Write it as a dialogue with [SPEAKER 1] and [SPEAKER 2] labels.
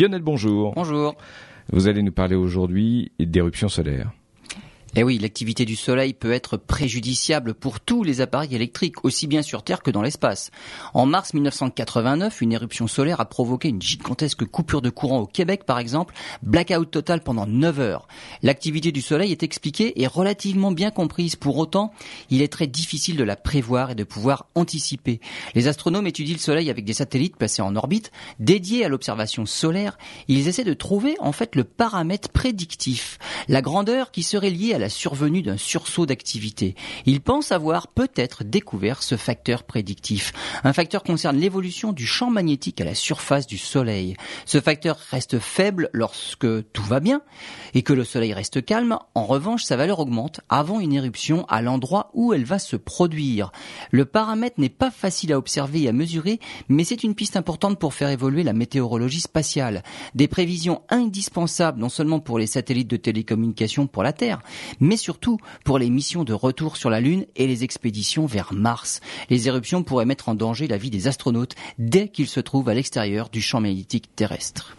[SPEAKER 1] Lionel, bonjour.
[SPEAKER 2] Bonjour.
[SPEAKER 1] Vous allez nous parler aujourd'hui d'éruption solaire.
[SPEAKER 2] Eh oui, l'activité du Soleil peut être préjudiciable pour tous les appareils électriques, aussi bien sur Terre que dans l'espace. En mars 1989, une éruption solaire a provoqué une gigantesque coupure de courant au Québec, par exemple, blackout total pendant 9 heures. L'activité du Soleil est expliquée et relativement bien comprise. Pour autant, il est très difficile de la prévoir et de pouvoir anticiper. Les astronomes étudient le Soleil avec des satellites placés en orbite, dédiés à l'observation solaire. Ils essaient de trouver, en fait, le paramètre prédictif, la grandeur qui serait liée à la survenue d'un sursaut d'activité. Il pense avoir peut-être découvert ce facteur prédictif. Un facteur concerne l'évolution du champ magnétique à la surface du Soleil. Ce facteur reste faible lorsque tout va bien et que le Soleil reste calme. En revanche, sa valeur augmente avant une éruption à l'endroit où elle va se produire. Le paramètre n'est pas facile à observer et à mesurer, mais c'est une piste importante pour faire évoluer la météorologie spatiale. Des prévisions indispensables non seulement pour les satellites de télécommunication pour la Terre, mais surtout pour les missions de retour sur la Lune et les expéditions vers Mars. Les éruptions pourraient mettre en danger la vie des astronautes dès qu'ils se trouvent à l'extérieur du champ magnétique terrestre.